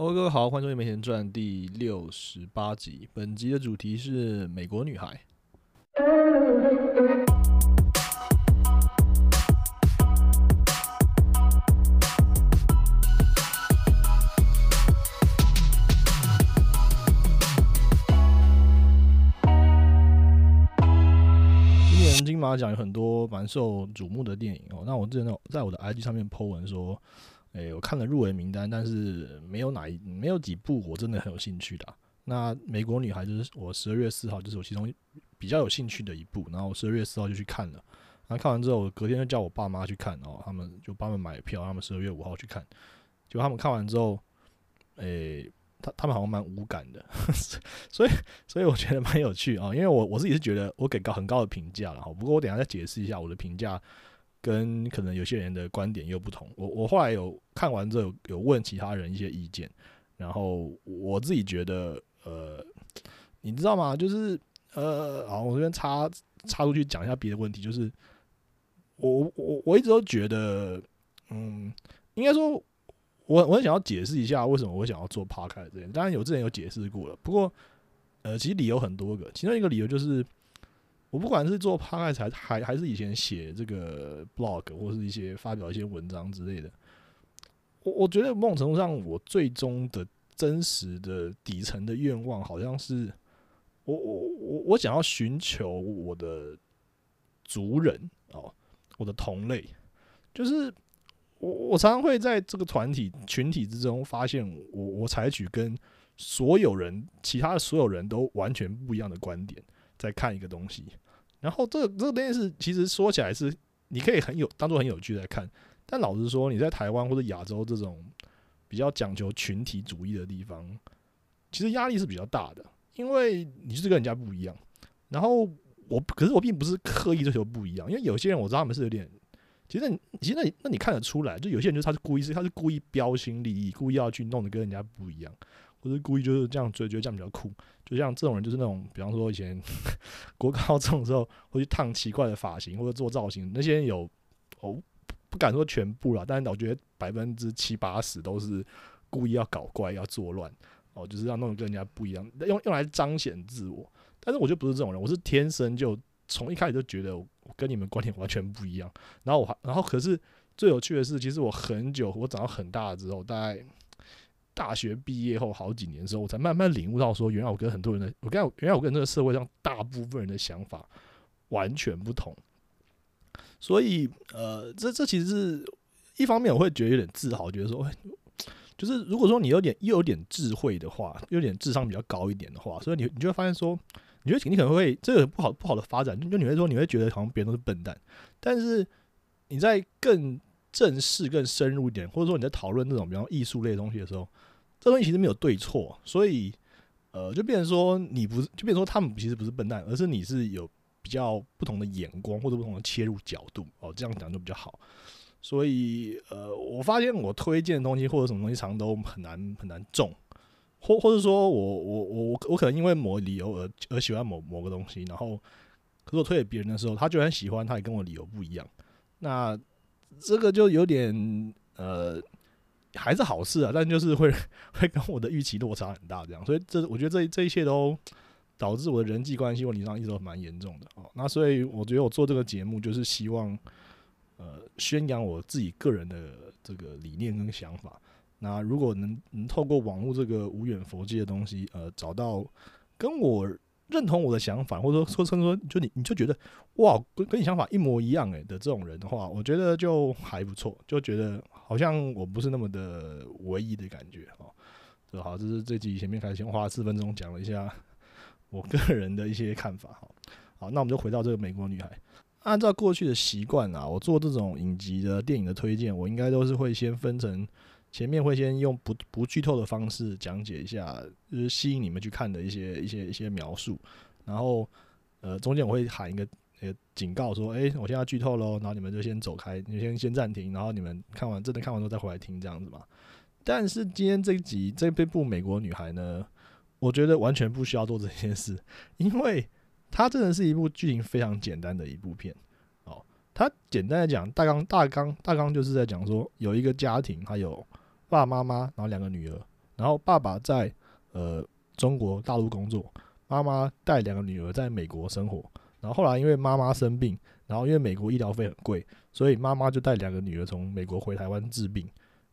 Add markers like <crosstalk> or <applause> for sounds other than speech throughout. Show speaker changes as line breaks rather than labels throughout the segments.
各位好，欢迎收听《没钱赚》第六十八集。本集的主题是美国女孩。今年金马奖有很多蛮受瞩目的电影哦。那我之前在我的 IG 上面 po 文说，诶、我看了入围名单，但是没有哪一没有几部我真的很有兴趣的、那《美国女孩》就是我十二月四号，就是我其中比较有兴趣的一部，然后十二月四号就去看了。然后看完之后，我隔天就叫我爸妈去看，哦，他们就帮他们买票，他们十二月五号去看。结果他们看完之后，诶、他他们好像蛮无感的，<laughs> 所以所以我觉得蛮有趣啊、因为我我自己是觉得我给高很高的评价了哈，不过我等下再解释一下我的评价跟可能有些人的观点又不同。我我后来有看完之后有问其他人一些意见，然后我自己觉得呃，你知道吗？就是呃，好，我这边插插出去讲一下别的问题，就是我我我一直都觉得，嗯，应该说。我我很想要解释一下为什么我想要做 podcast 这件，当然有之前有解释过了，不过呃，其实理由很多个，其中一个理由就是，我不管是做 p o d c 还还还是以前写这个 blog 或是一些发表一些文章之类的，我我觉得某种程度上，我最终的真实的底层的愿望，好像是我我我我想要寻求我的族人哦，我的同类，就是我我常常会在这个团体群体之中发现我，我采取跟所有人其他的所有人都完全不一样的观点在看一个东西，然后这个这个件事其实说起来是你可以很有当做很有趣在看，但老实说，你在台湾或者亚洲这种比较讲求群体主义的地方，其实压力是比较大的，因为你就是跟人家不一样。然后我可是我并不是刻意追求不一样，因为有些人我知道他们是有点，其实你其实那你那你看得出来，就有些人就是他是故意是他是故意标新立异，故意要去弄得跟人家不一样，或是故意就是这样追，觉得这样比较酷。就像这种人就是那种，比方说以前 <laughs> 国高中的时候会去烫奇怪的发型或者做造型，那些人有哦不敢说全部啦，但是我觉得百分之七八十都是故意要搞怪、要作乱哦，就是要弄得跟人家不一样，用用来彰显自我。但是我就不是这种人，我是天生就从一开始就觉得我跟你们观点完全不一样。然后我还然后可是最有趣的是，其实我很久我长到很大之后，大概大学毕业后好几年之后，我才慢慢领悟到说，原来我跟很多人的，我跟原来我跟这个社会上大部分人的想法完全不同。所以呃，这这其实是一方面我会觉得有点自豪，觉得说，就是如果说你有点又有点智慧的话，又有点智商比较高一点的话，所以你你就会发现说，你会你可能会这个不好不好的发展，就你会说你会觉得好像别人都是笨蛋，但是你在更正式、更深入一点，或者说你在讨论那种比方艺术类的东西的时候，这东西其实没有对错，所以呃，就变成说你不是，就变成说他们其实不是笨蛋，而是你是有比较不同的眼光或者不同的切入角度哦，这样讲就比较好。所以呃，我发现我推荐的东西或者什么东西，常都很难很难中，或或者说我我我我可能因为某理由而而喜欢某某个东西，然后可是我推给别人的时候，他就很喜欢，他也跟我理由不一样，那这个就有点呃。还是好事啊，但就是会会跟我的预期落差很大，这样，所以这我觉得这这一切都导致我的人际关系问题上一直都蛮严重的哦。那所以我觉得我做这个节目就是希望呃宣扬我自己个人的这个理念跟想法。那如果能能透过网络这个无远佛界的东西，呃，找到跟我认同我的想法，或者说说甚至说就你你就觉得哇跟跟你想法一模一样诶的这种人的话，我觉得就还不错，就觉得好像我不是那么的唯一的感觉哦。这好，这是这集前面开始先花四分钟讲了一下我个人的一些看法哈。好，那我们就回到这个美国女孩。按照过去的习惯啊，我做这种影集的电影的推荐，我应该都是会先分成前面会先用不不剧透的方式讲解一下，就是吸引你们去看的一些一些一些描述，然后呃中间我会喊一个呃警告说，诶，我现在剧透喽，然后你们就先走开，你先先暂停，然后你们看完真的看完之后再回来听这样子嘛。但是今天这一集这这部美国女孩呢，我觉得完全不需要做这件事，<laughs> 因为它真的是一部剧情非常简单的一部片。哦，它简单的讲，大纲大纲大纲就是在讲说，有一个家庭，还有爸爸妈妈，然后两个女儿，然后爸爸在呃中国大陆工作，妈妈带两个女儿在美国生活。然后后来因为妈妈生病，然后因为美国医疗费很贵，所以妈妈就带两个女儿从美国回台湾治病。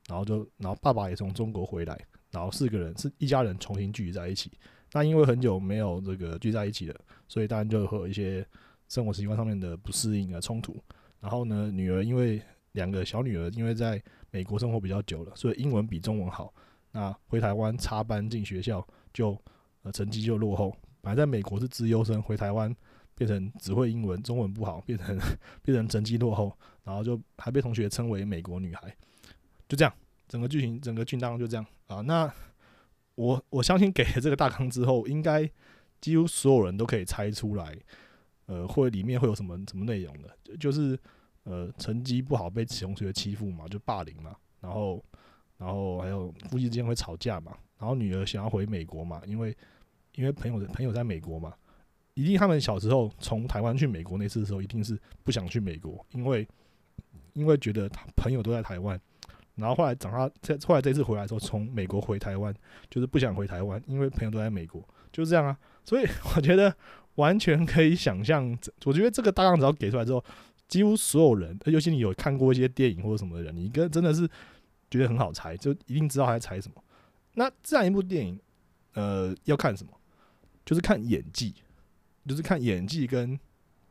然后就然后爸爸也从中国回来，然后四个人是一家人重新聚集在一起。那因为很久没有这个聚在一起了，所以当然就会有一些生活习惯上面的不适应啊冲突。然后呢，女儿因为两个小女儿因为在美国生活比较久了，所以英文比中文好。那回台湾插班进学校，就呃成绩就落后。本来在美国是资优生，回台湾变成只会英文，中文不好，变成 <laughs> 变成成绩落后，然后就还被同学称为美国女孩。就这样，整个剧情整个剧当就这样啊。那我我相信给了这个大纲之后，应该几乎所有人都可以猜出来，呃，会里面会有什么什么内容的，就就是呃成绩不好被同学欺负嘛，就霸凌嘛，然后然后还有夫妻之间会吵架嘛，然后女儿想要回美国嘛，因为因为朋友的朋友在美国嘛，一定他们小时候从台湾去美国那次的时候，一定是不想去美国，因为因为觉得他朋友都在台湾。然后后来长大，在后来这次回来之后，从美国回台湾，就是不想回台湾，因为朋友都在美国，就是这样啊。所以 <laughs> 我觉得完全可以想象，我觉得这个大纲只要给出来之后，几乎所有人，尤其你有看过一些电影或者什么的人，你跟真的是觉得很好猜，就一定知道他在猜什么。那这样一部电影，呃，要看什么？就是看演技，就是看演技跟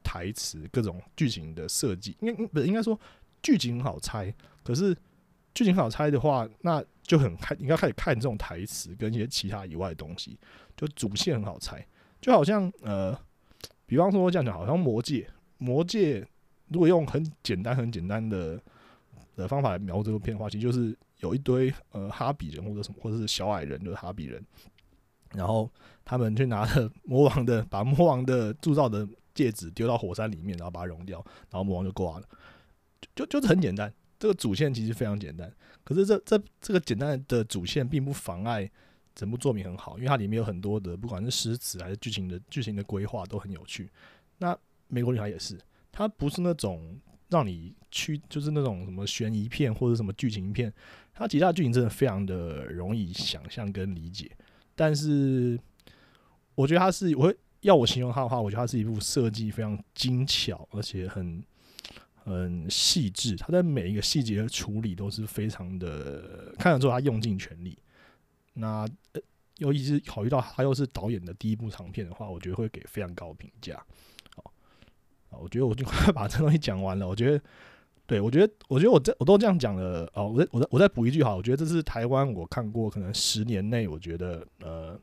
台词各种剧情的设计。应该不是应该说剧情很好猜，可是。剧情很好猜的话，那就很看，应该开始看这种台词跟一些其他以外的东西。就主线很好猜，就好像呃，比方说这样讲，好像魔戒，魔戒如果用很简单、很简单的的方法来描这部片的话，其实就是有一堆呃哈比人或者什么，或者是小矮人，就是哈比人，然后他们去拿着魔王的，把魔王的铸造的戒指丢到火山里面，然后把它融掉，然后魔王就挂了，就就是很简单。这个主线其实非常简单，可是这这这个简单的主线并不妨碍整部作品很好，因为它里面有很多的不管是诗词还是剧情的剧情的规划都很有趣。那美国女孩也是，它不是那种让你去就是那种什么悬疑片或者什么剧情片，它其他的剧情真的非常的容易想象跟理解。但是我觉得它是，我会要我形容它的话，我觉得它是一部设计非常精巧而且很。很细致，它在每一个细节的处理都是非常的，看得出他用尽全力。那尤其是考虑到他又是导演的第一部长片的话，我觉得会给非常高评价。好，我觉得我就快 <laughs> 把这东西讲完了。我觉得，对我觉得，我觉得我这我都这样讲了。哦，我再我再我再补一句哈，我觉得这是台湾我看过可能十年内我觉得呃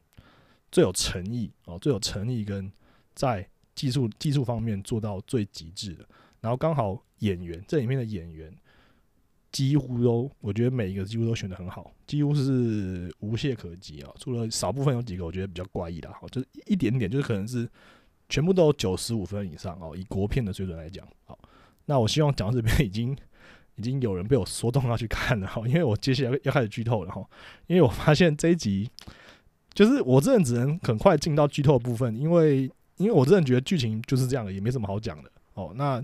最有诚意哦，最有诚意跟在技术技术方面做到最极致的。然后刚好演员这里面的演员几乎都，我觉得每一个几乎都选的很好，几乎是无懈可击啊。除了少部分有几个我觉得比较怪异的，好，就是一点点，就是可能是全部都有九十五分以上哦。以国片的水准来讲，好，那我希望讲到这边已经 <laughs> 已经有人被我说动要去看了哈，因为我接下来要开始剧透了哈，因为我发现这一集就是我真的只能很快进到剧透部分，因为因为我真的觉得剧情就是这样的，也没什么好讲的哦。那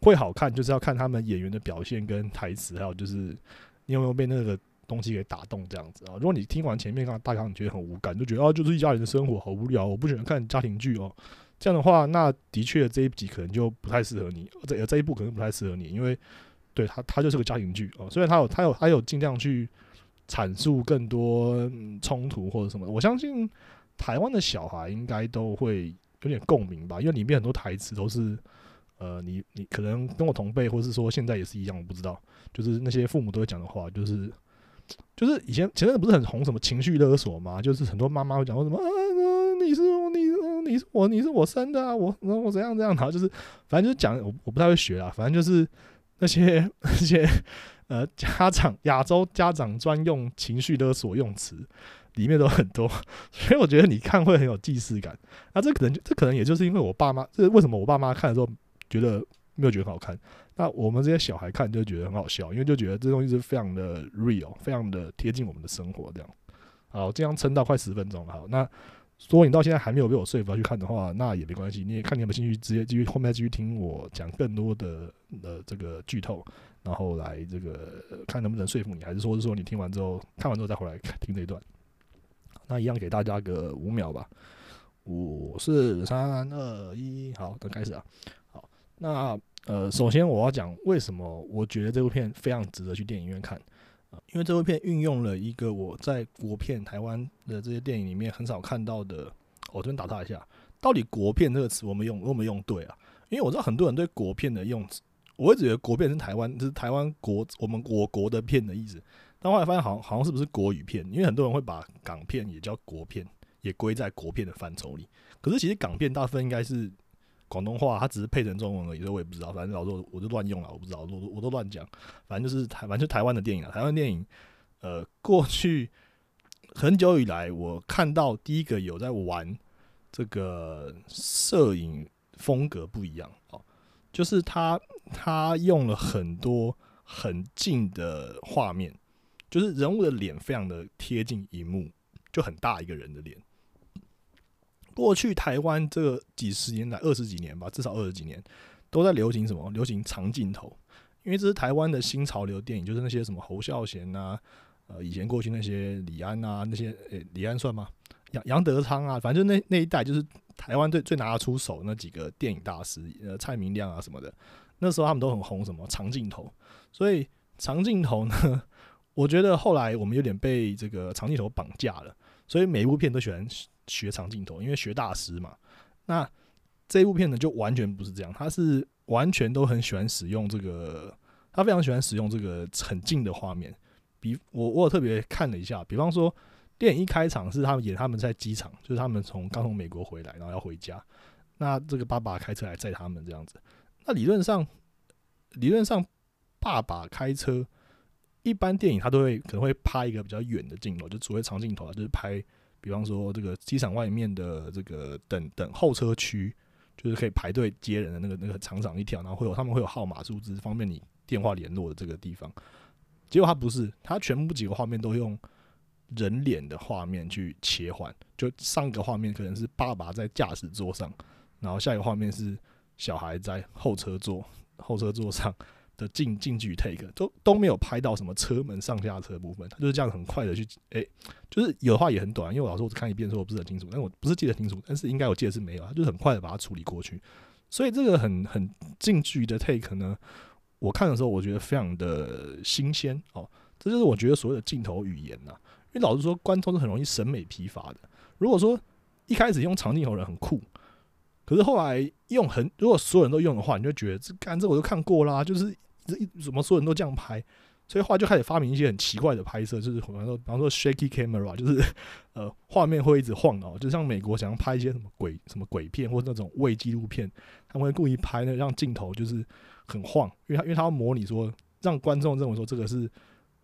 会好看，就是要看他们演员的表现跟台词，还有就是你有没有被那个东西给打动这样子啊？如果你听完前面刚大纲，你觉得很无感，就觉得啊，就是一家人的生活好无聊，我不喜欢看家庭剧哦。这样的话，那的确这一集可能就不太适合你，这这一部可能不太适合你，因为对他他就是个家庭剧哦。虽然他有他有他有尽量去阐述更多冲突或者什么，我相信台湾的小孩应该都会有点共鸣吧，因为里面很多台词都是。呃，你你可能跟我同辈，或是说现在也是一样，我不知道。就是那些父母都会讲的话，就是就是以前前阵子不是很红什么情绪勒索吗？就是很多妈妈会讲说什么啊，你是你你是我你是我生的啊，我然后我怎样怎样，然后就是反正就是讲我我不太会学啊，反正就是那些 <laughs> 那些呃家长亚洲家长专用情绪勒索用词里面都很多，所以我觉得你看会很有既视感。那这可能这可能也就是因为我爸妈，这为什么我爸妈看的时候。觉得没有觉得好看，那我们这些小孩看就觉得很好笑，因为就觉得这东西是非常的 real，非常的贴近我们的生活这样。好，这样撑到快十分钟了，好，那如果你到现在还没有被我说服要去看的话，那也没关系，你也看你有没有兴趣，直接继续后面继续听我讲更多的呃这个剧透，然后来这个看能不能说服你，还是说是说你听完之后看完之后再回来听这一段。那一样给大家个五秒吧，五四三二一，好，都开始啊。好，那呃，首先我要讲为什么我觉得这部片非常值得去电影院看。因为这部片运用了一个我在国片台湾的这些电影里面很少看到的，我这边打岔一下，到底“国片”这个词我们用我们用对啊？因为我知道很多人对“国片”的用词，我会觉得“国片”是台湾，就是台湾国我们我国的片的意思，但后来发现好像好像是不是国语片？因为很多人会把港片也叫国片，也归在国片的范畴里。可是其实港片大部分应该是。广东话，它只是配成中文而已，所以我也不知道。反正老说我就乱用了，我不知道，我我都乱讲。反正就是台，反正就台湾的电影啊。台湾电影，呃，过去很久以来，我看到第一个有在玩这个摄影风格不一样哦，就是他他用了很多很近的画面，就是人物的脸非常的贴近荧幕，就很大一个人的脸。过去台湾这几十年来，二十几年吧，至少二十几年，都在流行什么？流行长镜头，因为这是台湾的新潮流电影，就是那些什么侯孝贤呐，呃，以前过去那些李安呐，那些诶，李安算吗？杨杨德昌啊，反正那那一代，就是台湾最最拿得出手那几个电影大师，呃，蔡明亮啊什么的，那时候他们都很红，什么长镜头，所以长镜头呢，<laughs> 我觉得后来我们有点被这个长镜头绑架了，所以每一部片都喜欢。学长镜头，因为学大师嘛。那这部片呢，就完全不是这样，他是完全都很喜欢使用这个，他非常喜欢使用这个很近的画面。比我我特别看了一下，比方说电影一开场是他们演他们在机场，就是他们从刚从美国回来，然后要回家。那这个爸爸开车来载他们这样子。那理论上，理论上爸爸开车，一般电影他都会可能会拍一个比较远的镜头，就所谓长镜头啊，就是拍。比方说，这个机场外面的这个等等候车区，就是可以排队接人的那个那个长长一条，然后会有他们会有号码数字，方便你电话联络的这个地方。结果他不是，他全部几个画面都用人脸的画面去切换，就上一个画面可能是爸爸在驾驶座上，然后下一个画面是小孩在候车座 <laughs> 候车座上。的近近距离 take 都都没有拍到什么车门上下车部分，他就是这样很快的去，诶，就是有的话也很短，因为我老师我只看一遍，所以我不是很清楚，但我不是记得清楚，但是应该我记得是没有，他就是很快的把它处理过去，所以这个很很近距离的 take 呢，我看的时候我觉得非常的新鲜哦，这就是我觉得所谓的镜头语言呐，因为老实说，观众是很容易审美疲乏的。如果说一开始用长镜头的人很酷。可是后来用很，如果所有人都用的话，你就觉得这干这我都看过啦，就是怎么所有人都这样拍，所以后来就开始发明一些很奇怪的拍摄，就是比方说比方说 shaky camera，就是呃画面会一直晃哦，就像美国想要拍一些什么鬼什么鬼片或者那种伪纪录片，他们会故意拍那让镜头就是很晃，因为他因为他要模拟说让观众认为说这个是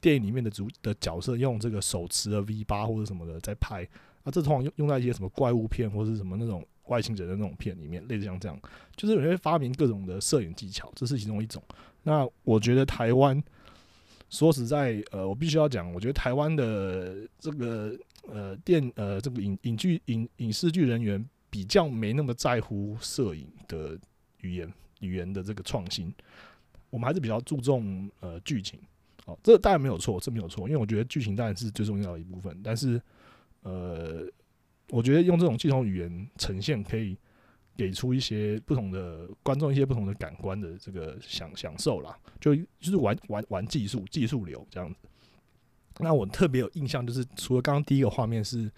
电影里面的主的角色用这个手持的 V 八或者什么的在拍，啊这通常用用在一些什么怪物片或者什么那种。外星人的那种片里面，类似像这样，就是有人会发明各种的摄影技巧，这是其中一种。那我觉得台湾，说实在，呃，我必须要讲，我觉得台湾的这个呃电呃这个影影剧影影视剧人员比较没那么在乎摄影的语言语言的这个创新，我们还是比较注重呃剧情。哦，这当然没有错，这没有错，因为我觉得剧情当然是最重要的一部分，但是呃。我觉得用这种系统语言呈现，可以给出一些不同的观众一些不同的感官的这个享享受啦，就就是玩玩玩技术技术流这样子。那我特别有印象，就是除了刚刚第一个画面是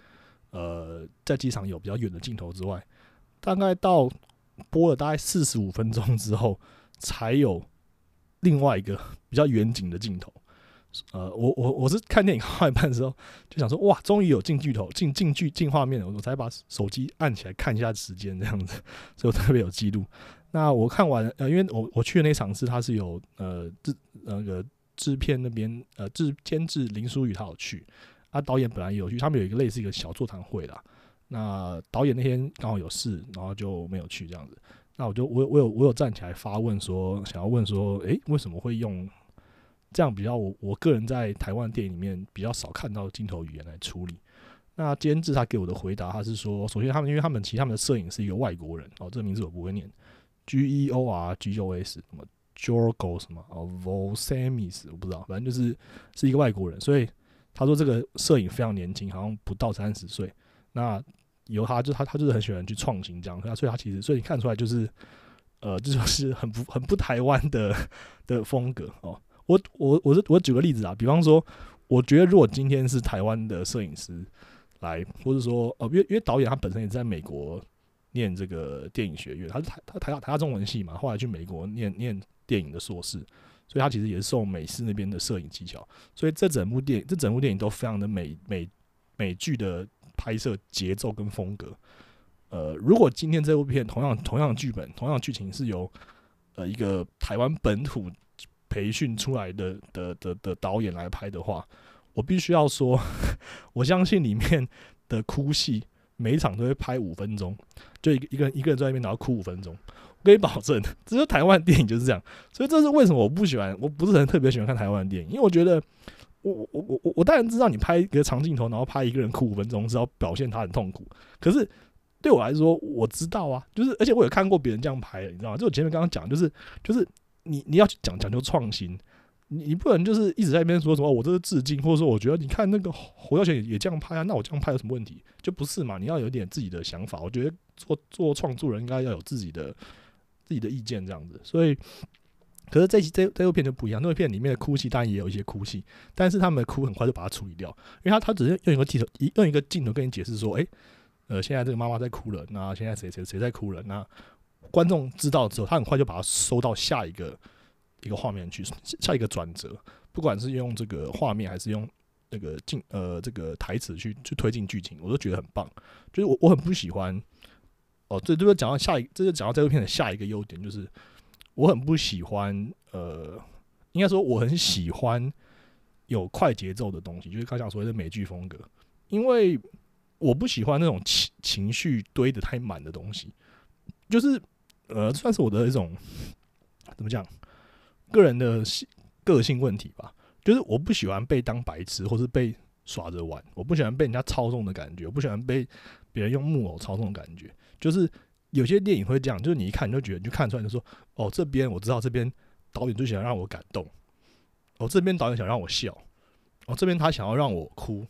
呃在机场有比较远的镜头之外，大概到播了大概四十五分钟之后，才有另外一个比较远景的镜头。呃，我我我是看电影看一半的时候，就想说，哇，终于有进剧头、进进剧、进画面了，我才把手机按起来看一下时间这样子，<laughs> 所以我特别有记录。那我看完，呃，因为我我去的那场是他是有呃制那个制片那边呃制监制林书宇他有去，啊，导演本来有去，他们有一个类似一个小座谈会啦。那导演那天刚好有事，然后就没有去这样子。那我就我我有我有站起来发问说，想要问说，诶，为什么会用？这样比较，我我个人在台湾电影里面比较少看到镜头语言来处理。那监制他给我的回答，他是说，首先他们因为他们其实他们的摄影是一个外国人哦，这个名字我不会念，G E O R G O S 什么 Jorgo 什么哦 Vosamis 我不知道，反正就是是一个外国人，所以他说这个摄影非常年轻，好像不到三十岁。那由他就他他就是很喜欢去创新这样，所以他其实所以你看出来就是呃这就是很不很不台湾的 <laughs> 的风格哦。我我我是我举个例子啊，比方说，我觉得如果今天是台湾的摄影师。来，或者说，呃，因为因为导演他本身也在美国念这个电影学院，他是台他台大台大中文系嘛，后来去美国念念电影的硕士，所以他其实也是受美式那边的摄影技巧，所以这整部电影这整部电影都非常的美美美剧的拍摄节奏跟风格。呃，如果今天这部片同样同样剧本同样剧情是由呃一个台湾本土培训出来的的的的导演来拍的话。我必须要说，<laughs> 我相信里面的哭戏每一场都会拍五分钟，就一个一个人一个人在那边然后哭五分钟。我可以保证，<laughs> 只是台湾电影就是这样。所以这是为什么我不喜欢，我不是很特别喜欢看台湾电影，因为我觉得，我我我我我当然知道你拍一个长镜头，然后拍一个人哭五分钟是要表现他很痛苦。可是对我来说，我知道啊，就是而且我有看过别人这样拍，你知道吗？就我前面刚刚讲，就是就是你你要去讲讲究创新。你你不能就是一直在那边说什么我这是致敬，或者说我觉得你看那个侯耀贤也也这样拍啊，那我这样拍有什么问题？就不是嘛？你要有点自己的想法。我觉得做做创作人应该要有自己的自己的意见这样子。所以，可是这这这部片就不一样，那部片里面的哭戏当然也有一些哭戏，但是他们的哭很快就把它处理掉，因为他他只是用一个镜头一用一个镜头跟你解释说，哎，呃，现在这个妈妈在哭了，那现在谁谁谁在哭了？那观众知道之后，他很快就把它收到下一个。一个画面去下一个转折，不管是用这个画面还是用那个进呃这个台词去去推进剧情，我都觉得很棒。就是我我很不喜欢哦，这这个讲到下一，这就讲到这部片的下一个优点，就是我很不喜欢呃，应该说我很喜欢有快节奏的东西，就是刚讲所谓的美剧风格，因为我不喜欢那种情情绪堆的太满的东西，就是呃，算是我的一种怎么讲？个人的性个性问题吧，就是我不喜欢被当白痴，或是被耍着玩。我不喜欢被人家操纵的感觉，我不喜欢被别人用木偶操纵的感觉。就是有些电影会这样，就是你一看你就觉得，你就看出来，就说哦，这边我知道，这边导演就想让我感动，哦，这边导演想让我笑，哦，这边他想要让我哭，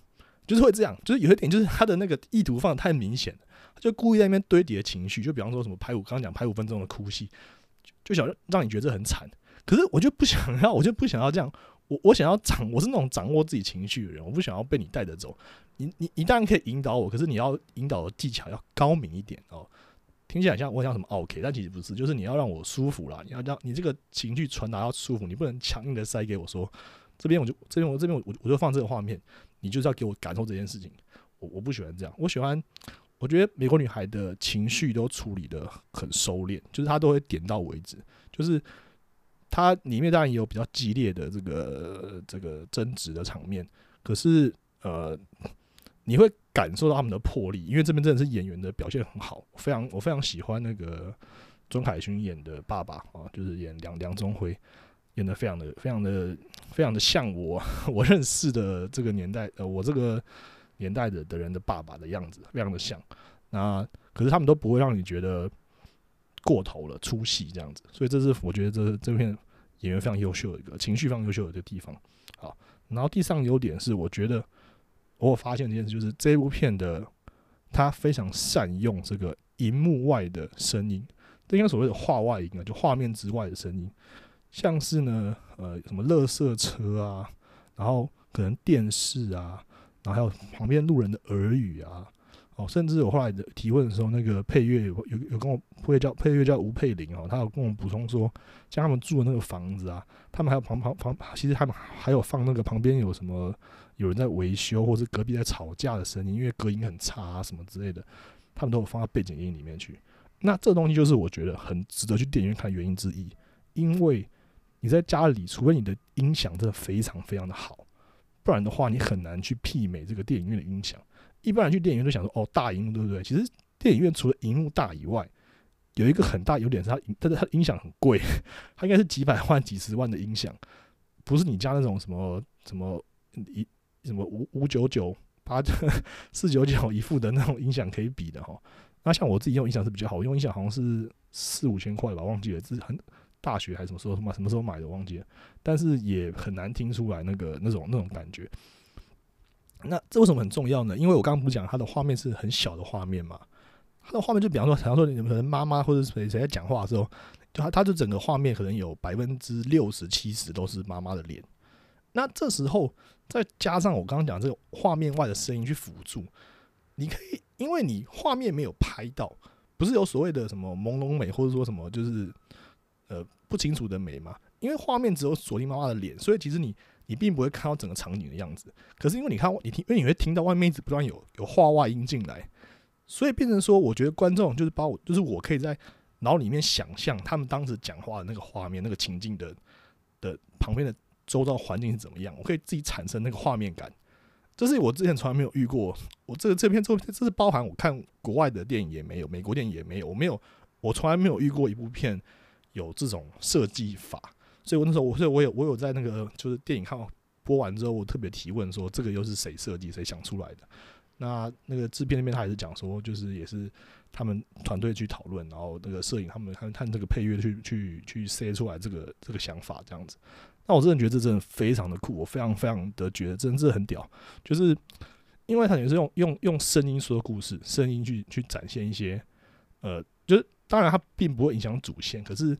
就是会这样。就是有些点，就是他的那个意图放的太明显了，就故意在那边堆叠情绪。就比方说什么拍五，刚刚讲拍五分钟的哭戏，就想让你觉得这很惨。可是我就不想要，我就不想要这样。我我想要掌，我是那种掌握自己情绪的人。我不想要被你带着走。你你你当然可以引导我，可是你要引导的技巧要高明一点哦。听起来像我像什么 OK，但其实不是，就是你要让我舒服啦。你要让你这个情绪传达要舒服，你不能强硬的塞给我说这边我就这边我这边我我就放这个画面，你就是要给我感受这件事情。我我不喜欢这样，我喜欢我觉得美国女孩的情绪都处理的很收敛，就是她都会点到为止，就是。它里面当然也有比较激烈的这个这个争执的场面，可是呃，你会感受到他们的魄力，因为这边真的是演员的表现很好，非常我非常喜欢那个钟凯勋演的爸爸啊，就是演梁梁宗辉，演的非常的非常的非常的像我 <laughs> 我认识的这个年代呃我这个年代的的人的爸爸的样子，非常的像。那可是他们都不会让你觉得。过头了，出戏这样子，所以这是我觉得这这片演员非常优秀的一个情绪非常优秀的一个地方。好，然后第三个优点是，我觉得我发现一件事，就是这部片的它非常善用这个荧幕外的声音，这应该所谓的画外音啊，就画面之外的声音，像是呢，呃，什么垃圾车啊，然后可能电视啊，然后还有旁边路人的耳语啊。哦，甚至我后来的提问的时候，那个配乐有有有跟我配叫配乐叫吴佩玲哦，他有跟我补充说，像他们住的那个房子啊，他们还有旁旁旁，其实他们还有放那个旁边有什么有人在维修，或是隔壁在吵架的声音，因为隔音很差啊什么之类的，他们都有放到背景音里面去。那这东西就是我觉得很值得去电影院看的原因之一，因为你在家里，除非你的音响真的非常非常的好，不然的话你很难去媲美这个电影院的音响。一般人去电影院都想说，哦，大荧幕对不对？其实电影院除了荧幕大以外，有一个很大优点是它，但是它音响很贵，它应该是几百万、几十万的音响，不是你家那种什么什么一什么五五九九八四九九一副的那种音响可以比的哈。那像我自己用音响是比较好，用音响好像是四五千块吧，忘记了，是很大学还是什么时候买，什么时候买的忘记了，但是也很难听出来那个那种那种感觉。那这为什么很重要呢？因为我刚刚不是讲它的画面是很小的画面嘛，它的画面就比方说，比方说你们可能妈妈或者谁谁在讲话的时候，就它它就整个画面可能有百分之六十七十都是妈妈的脸。那这时候再加上我刚刚讲这个画面外的声音去辅助，你可以，因为你画面没有拍到，不是有所谓的什么朦胧美，或者说什么就是呃不清楚的美嘛？因为画面只有锁定妈妈的脸，所以其实你你并不会看到整个场景的样子。可是因为你看你听，因为你会听到外面一直不断有有话外音进来，所以变成说，我觉得观众就是把我，就是我可以在脑里面想象他们当时讲话的那个画面、那个情境的的旁边的。周遭环境是怎么样？我可以自己产生那个画面感，这是我之前从来没有遇过。我这个这篇作品，这是包含我看国外的电影也没有，美国电影也没有，我没有，我从来没有遇过一部片有这种设计法。所以我那时候，我所以我有我有在那个就是电影看播完之后，我特别提问说，这个又是谁设计、谁想出来的？那那个制片那边他也是讲说，就是也是他们团队去讨论，然后那个摄影他们看看这个配乐去去去塞出来这个这个想法这样子。那我真的觉得这真的非常的酷，我非常非常的觉得真的很屌，就是因为他也是用用用声音说故事，声音去去展现一些，呃，就是当然它并不会影响主线，可是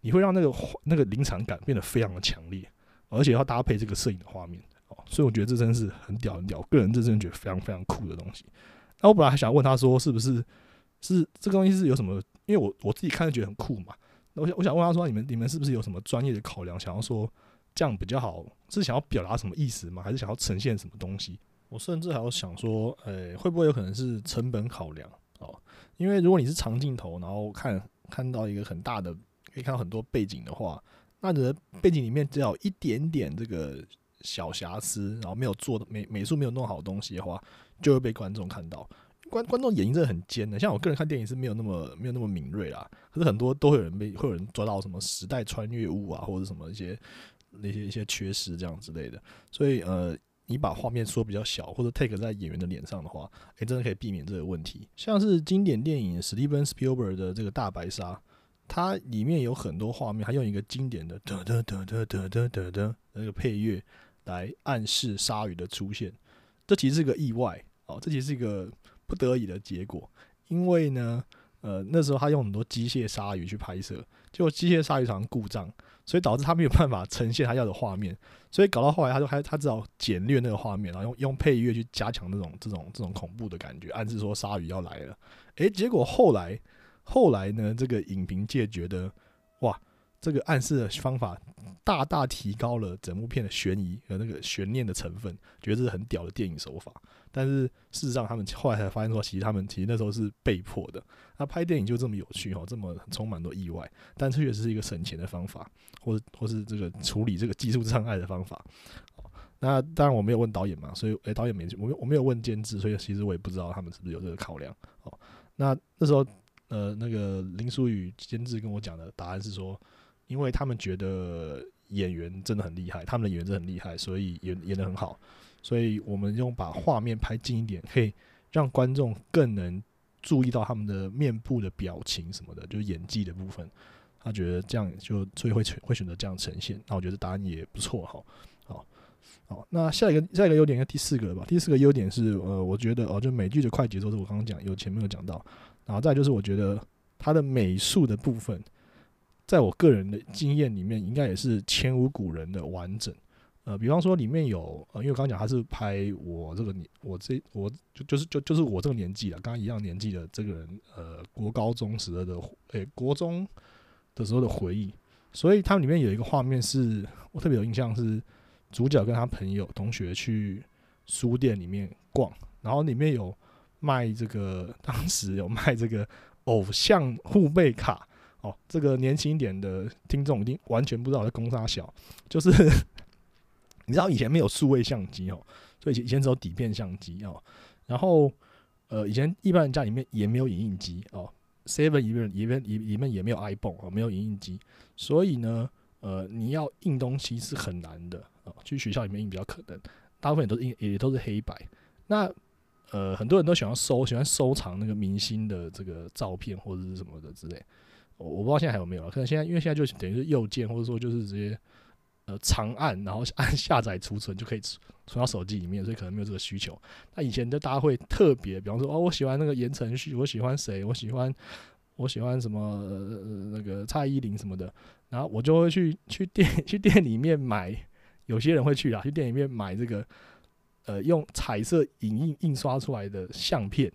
你会让那个那个临场感变得非常的强烈，而且要搭配这个摄影的画面哦，所以我觉得这真是很屌很屌，个人这真的觉得非常非常酷的东西。那我本来还想问他说，是不是是这个东西是有什么？因为我我自己看就觉得很酷嘛。那我想，我想问他说，你们你们是不是有什么专业的考量，想要说这样比较好？是想要表达什么意思吗？还是想要呈现什么东西？我甚至还要想说，诶，会不会有可能是成本考量？因为如果你是长镜头，然后看看到一个很大的，可以看到很多背景的话，那你的背景里面只要一点点这个小瑕疵，然后没有做美美术没有弄好东西的话，就会被观众看到。观观众眼睛真的很尖的，像我个人看电影是没有那么没有那么敏锐啦。可是很多都会有人被会有人抓到什么时代穿越物啊，或者什么一些那些一些缺失这样之类的。所以呃，你把画面缩比较小，或者 take 在演员的脸上的话，诶，真的可以避免这个问题。像是经典电影史蒂芬斯皮尔伯的这个大白鲨，它里面有很多画面，还用一个经典的得得得得得得得的那个配乐来暗示鲨鱼的出现。这其实是个意外哦，这其实是一个。不得已的结果，因为呢，呃，那时候他用很多机械鲨鱼去拍摄，结果机械鲨鱼常故障，所以导致他没有办法呈现他要的画面，所以搞到后来他就还他只好简略那个画面，然后用用配乐去加强那种这种这种恐怖的感觉，暗示说鲨鱼要来了。诶，结果后来后来呢，这个影评界觉得，哇，这个暗示的方法大大提高了整部片的悬疑和那个悬念的成分，觉得这是很屌的电影手法。但是事实上，他们后来才发现说，其实他们其实那时候是被迫的。那拍电影就这么有趣哦，这么充满多意外，但这确实是一个省钱的方法，或者或是这个处理这个技术障碍的方法。那当然我没有问导演嘛，所以诶，导演没我没我没有问监制，所以其实我也不知道他们是不是有这个考量。哦，那那时候呃，那个林书宇监制跟我讲的答案是说，因为他们觉得演员真的很厉害，他们的演员真的很厉害，所以演演的很好。所以我们用把画面拍近一点，可以让观众更能注意到他们的面部的表情什么的，就是演技的部分。他觉得这样就所以会会选择这样呈现。那我觉得答案也不错哈。好，好，那下一个下一个优点应该，第四个吧。第四个优点是呃，我觉得哦，就美剧的快节奏，是我刚刚讲有前面有讲到。然后再就是我觉得它的美术的部分，在我个人的经验里面，应该也是前无古人的完整。呃，比方说里面有呃，因为我刚刚讲他是拍我这个年，我这我就就是就就是我这个年纪了，刚刚一样年纪的这个人，呃，国高中时的，诶，国中的时候的回忆，所以它里面有一个画面是我特别有印象，是主角跟他朋友同学去书店里面逛，然后里面有卖这个，当时有卖这个偶像护贝卡，哦，这个年轻一点的听众一定完全不知道在攻啥小，就是。你知道以前没有数位相机哦，所以以前只有底片相机哦。然后呃，以前一般人家里面也没有影印机哦，seven 里面里面里里面也没有 iPhone 哦，没有影印机，所以呢，呃，你要印东西是很难的啊。去学校里面印比较可能，大部分也都是印，也都是黑白。那呃，很多人都喜欢收，喜欢收藏那个明星的这个照片或者是什么的之类。我不知道现在还有没有了，可能现在因为现在就等于是右键，或者说就是直接呃长按，然后 <laughs> 按下载储存就可以存到手机里面，所以可能没有这个需求。那以前的大家会特别，比方说哦，我喜欢那个言承旭，我喜欢谁，我喜欢我喜欢什么呃那个蔡依林什么的，然后我就会去去店 <laughs> 去店里面买，有些人会去啊，去店里面买这个。呃，用彩色影印印刷出来的相片，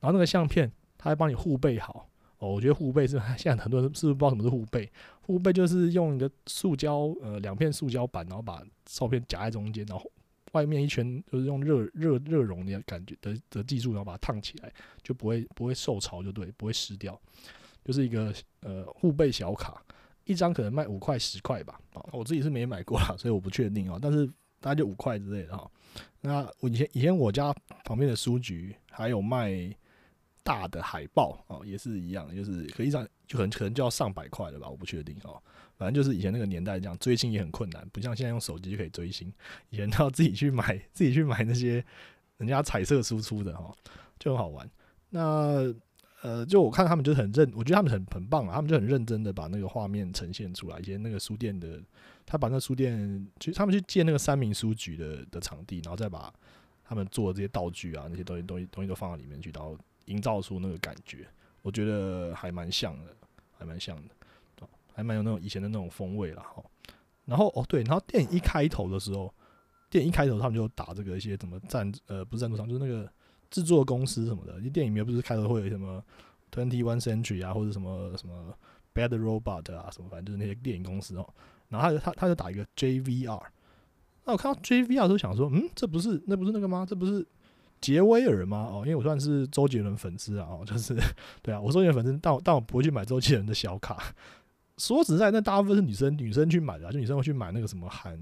然后那个相片，他还帮你护背好哦。我觉得护背是 <laughs> 现在很多人是不是不知道什么是护背？护背就是用一个塑胶呃两片塑胶板，然后把照片夹在中间，然后外面一圈就是用热热热熔的感觉的的技术，然后把它烫起来，就不会不会受潮，就对，不会湿掉。就是一个呃护背小卡，一张可能卖五块十块吧。啊，我自己是没买过啦，所以我不确定啊。但是大概就五块之类的哈。那我以前以前我家旁边的书局还有卖大的海报哦，也是一样，就是可以上就可能可能就要上百块了吧，我不确定哦。反正就是以前那个年代这样追星也很困难，不像现在用手机就可以追星，以前都要自己去买 <laughs> 自己去买那些人家彩色输出的哈，就很好玩。那呃，就我看他们就很认，我觉得他们很很棒啊，他们就很认真的把那个画面呈现出来。以前那个书店的。他把那书店，就他们去建那个三明书局的的场地，然后再把他们做这些道具啊，那些东西东西东西都放到里面去，然后营造出那个感觉，我觉得还蛮像的，还蛮像的，还蛮有那种以前的那种风味了哈。然后哦对，然后电影一开头的时候，电影一开头他们就打这个一些什么赞呃不是赞助商，就是那个制作公司什么的，因为电影里面不是开头会有什么 Twenty One Century 啊，或者什么什么 Bad Robot 啊什么，反正就是那些电影公司哦。然后他就他他就打一个 JVR，那我看到 JVR 都想说，嗯，这不是那不是那个吗？这不是杰威尔吗？哦，因为我算是周杰伦粉丝啊，哦，就是对啊，我周杰伦粉丝，但我但我不会去买周杰伦的小卡。说实在，那大部分是女生女生去买的，啊就女生会去买那个什么韩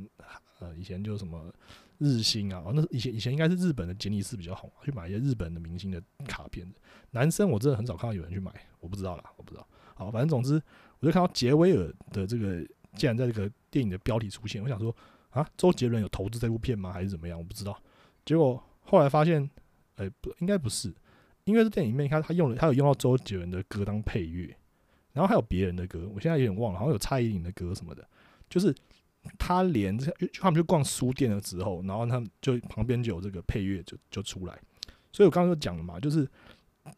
呃以前就什么日星啊，哦，那以前以前应该是日本的杰尼斯比较红，去买一些日本的明星的卡片。男生我真的很少看到有人去买，我不知道啦，我不知道。好，反正总之我就看到杰威尔的这个。竟然在这个电影的标题出现，我想说啊，周杰伦有投资这部片吗？还是怎么样？我不知道。结果后来发现，哎，不应该不是，因为这电影里面，他他用了，他有用到周杰伦的歌当配乐，然后还有别人的歌，我现在有点忘了，好像有蔡依林的歌什么的。就是他连，他们就逛书店的时候，然后他们就旁边就有这个配乐就就出来。所以我刚刚就讲了嘛，就是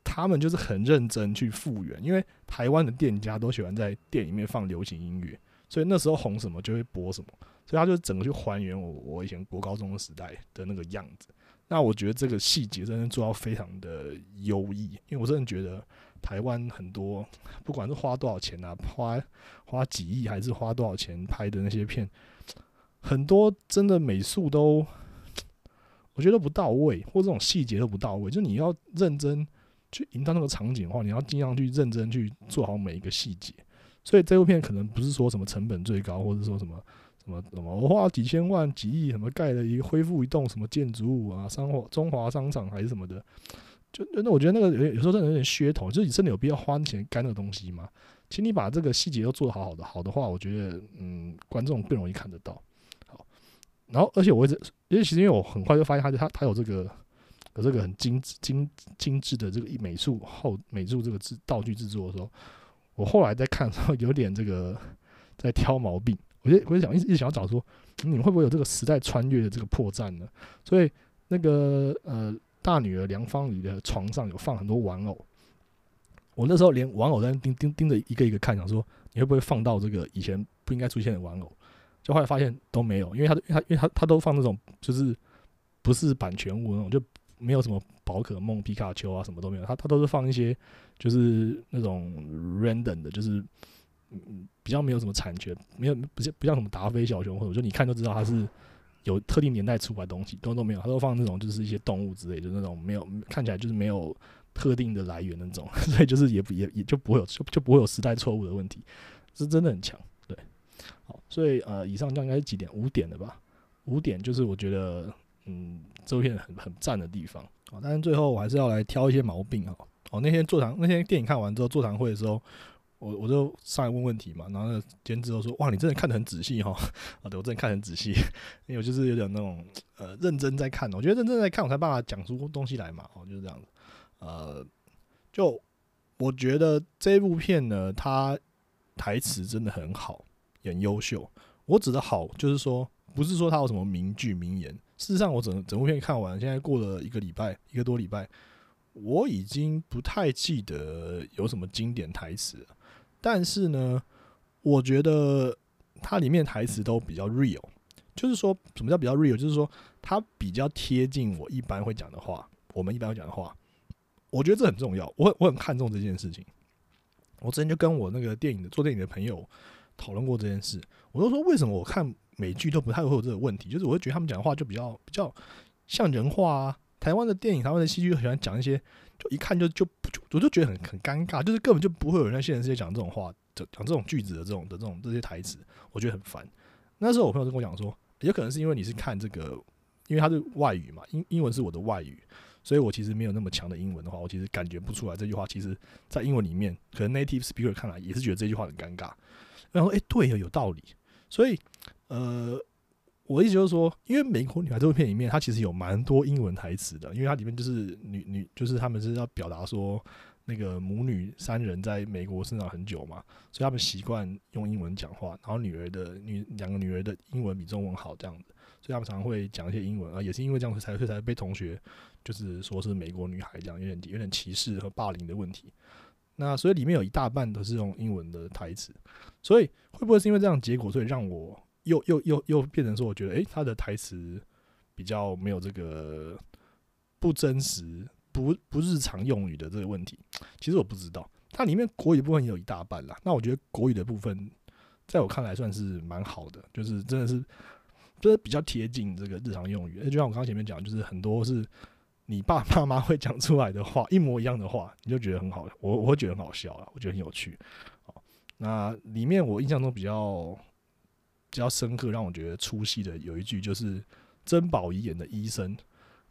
他们就是很认真去复原，因为台湾的店家都喜欢在店里面放流行音乐。所以那时候红什么就会播什么，所以他就整个去还原我我以前国高中的时代的那个样子。那我觉得这个细节真的做到非常的优异，因为我真的觉得台湾很多不管是花多少钱啊，花花几亿还是花多少钱拍的那些片，很多真的美术都我觉得不到位，或这种细节都不到位。就你要认真去营造那个场景的话，你要尽量去认真去做好每一个细节。所以这部片可能不是说什么成本最高，或者说什么什么什么，我花几千万、几亿什么盖了一恢复一栋什么建筑物啊，商华中华商场还是什么的，就那我觉得那个有有时候真的有点噱头，就是你真的有必要花钱干那个东西吗？请你把这个细节都做得好好的，好的话，我觉得嗯，观众更容易看得到。好，然后而且我一直因为其实因为我很快就发现他他他有这个有这个很精致精精致的这个美术后美术这个制道具制作的时候。我后来在看的时候，有点这个在挑毛病。我就我就想一直一直想要找说，你们会不会有这个时代穿越的这个破绽呢？所以那个呃大女儿梁芳宇的床上有放很多玩偶。我那时候连玩偶在盯盯盯着一个一个看，想说你会不会放到这个以前不应该出现的玩偶？就后来发现都没有，因为他因为他因为他他都放那种就是不是版权物那种，就没有什么宝可梦、皮卡丘啊什么都没有，他他都是放一些。就是那种 random 的，就是嗯比较没有什么产权，没有不像不像什么达菲小熊，或者说你看就知道它是有特定年代出版东西，都都没有，它都放那种就是一些动物之类，就那种没有看起来就是没有特定的来源那种，<laughs> 所以就是也也也就不会有就就不会有时代错误的问题，是真的很强，对，好，所以呃以上这样应该是几点？五点的吧，五点就是我觉得嗯这片很很赞的地方啊，但是最后我还是要来挑一些毛病啊。哦，那天座谈那天电影看完之后，座谈会的时候，我我就上来问问题嘛，然后那个监制都说：“哇，你真的看得很仔细哈！” <laughs> 啊，对我真的看得很仔细，<laughs> 因为我就是有点那种呃认真在看，我觉得认真在看，我才办法讲出东西来嘛。哦，就是这样子。呃，就我觉得这部片呢，它台词真的很好，很优秀。我指的好，就是说不是说它有什么名句名言。事实上，我整整部片看完，现在过了一个礼拜，一个多礼拜，我已经不太记得有什么经典台词。但是呢，我觉得它里面台词都比较 real，就是说什么叫比较 real，就是说它比较贴近我一般会讲的话，我们一般会讲的话。我觉得这很重要，我很我很看重这件事情。我之前就跟我那个电影的做电影的朋友讨论过这件事，我都说为什么我看美剧都不太会有这个问题，就是我会觉得他们讲的话就比较比较像人话啊。台湾的电影、台湾的戏剧很喜欢讲一些，就一看就就就我就觉得很很尴尬，就是根本就不会有人在现实世界讲这种话。讲讲这种句子的这种的这种这些台词，我觉得很烦。那时候我朋友就跟我讲说，也可能是因为你是看这个，因为它是外语嘛，英英文是我的外语，所以我其实没有那么强的英文的话，我其实感觉不出来这句话。其实，在英文里面，可能 native speaker 看来也是觉得这句话很尴尬。然后，哎，对有道理。所以，呃，我的意思就是说，因为《美国女孩》这部片里面，它其实有蛮多英文台词的，因为它里面就是女女，就是他们是要表达说。那个母女三人在美国生长很久嘛，所以他们习惯用英文讲话。然后女儿的女两个女儿的英文比中文好，这样子，所以他们常常会讲一些英文啊，也是因为这样才会才被同学就是说是美国女孩这样，有点有点歧视和霸凌的问题。那所以里面有一大半都是用英文的台词，所以会不会是因为这样结果，所以让我又又又又变成说，我觉得诶，他的台词比较没有这个不真实。不不日常用语的这个问题，其实我不知道，它里面国语部分也有一大半啦。那我觉得国语的部分，在我看来算是蛮好的，就是真的是，就是比较贴近这个日常用语。就像我刚刚前面讲，就是很多是你爸爸妈妈会讲出来的话，一模一样的话，你就觉得很好，我我会觉得很好笑啊，我觉得很有趣。好，那里面我印象中比较比较深刻，让我觉得出戏的有一句，就是曾宝仪演的医生。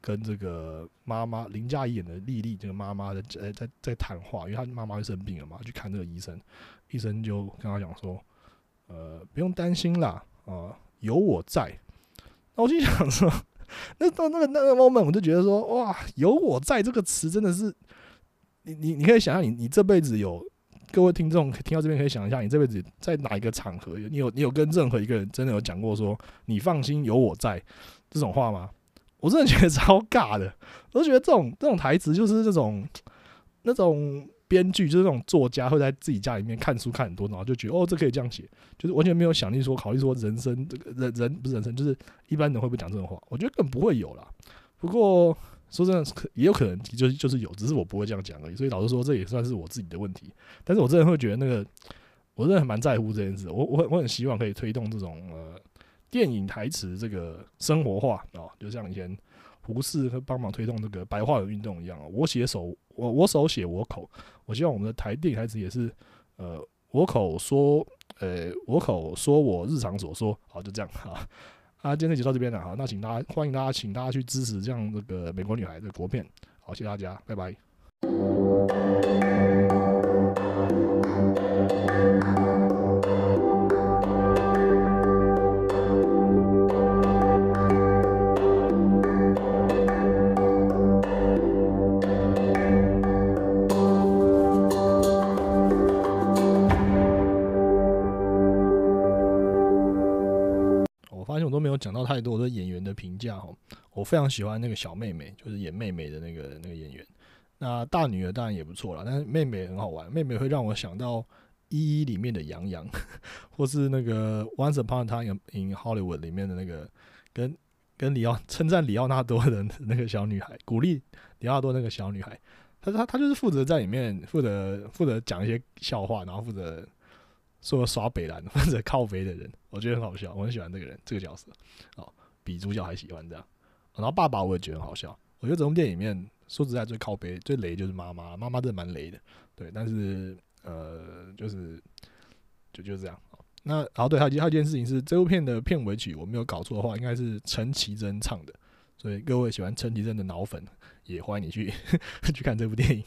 跟这个妈妈林佳怡演的丽丽这个妈妈在在在在谈话，因为她妈妈生病了嘛，去看这个医生，医生就跟他讲说，呃，不用担心啦，啊，有我在。那我就想说，那到那个那个 moment，我就觉得说，哇，有我在这个词真的是，你你你可以想象，你你这辈子有各位听众听到这边可以想一下，你这辈子在哪一个场合，你有你有跟任何一个人真的有讲过说，你放心，有我在这种话吗？我真的觉得超尬的，我都觉得这种这种台词就是这种那种编剧，就是那种作家会在自己家里面看书看很多，然后就觉得哦，这可以这样写，就是完全没有想力说考虑说人生这个人人不是人生，就是一般人会不会讲这种话？我觉得根本不会有啦。不过说真的，可也有可能就是就是有，只是我不会这样讲而已。所以老实说，这也算是我自己的问题。但是我真的会觉得那个，我真的蛮在乎这件事。我我很我很希望可以推动这种呃。电影台词这个生活化啊，就像以前胡适会帮忙推动这个白话文运动一样。我写手，我我手写我口。我希望我们的台电影台词也是，呃，我口说，呃，我口说我日常所说。好，就这样哈。啊，啊今天就到这边了哈。那请大家欢迎大家，请大家去支持这样这个美国女孩的国片。好，谢谢大家，拜拜。讲到太多的演员的评价哦，我非常喜欢那个小妹妹，就是演妹妹的那个那个演员。那大女儿当然也不错了，但是妹妹很好玩，妹妹会让我想到《一一》里面的杨洋，<laughs> 或是那个《Once Upon a Time in Hollywood》里面的那个跟跟里奥称赞里奥纳多的 <laughs> 那个小女孩，鼓励里奥纳多那个小女孩。她她她就是负责在里面负责负责讲一些笑话，然后负责。说耍北兰或者靠北的人，我觉得很好笑，我很喜欢这个人这个角色，哦，比主角还喜欢这样。然后爸爸我也觉得很好笑，我觉得整部电影里面说实在最靠背最雷就是妈妈，妈妈真的蛮雷的，对，但是呃就是就就是这样。那然后对，还有还有一件事情是这部片的片尾曲，我没有搞错的话，应该是陈绮贞唱的，所以各位喜欢陈绮贞的脑粉，也欢迎你去 <laughs> 去看这部电影。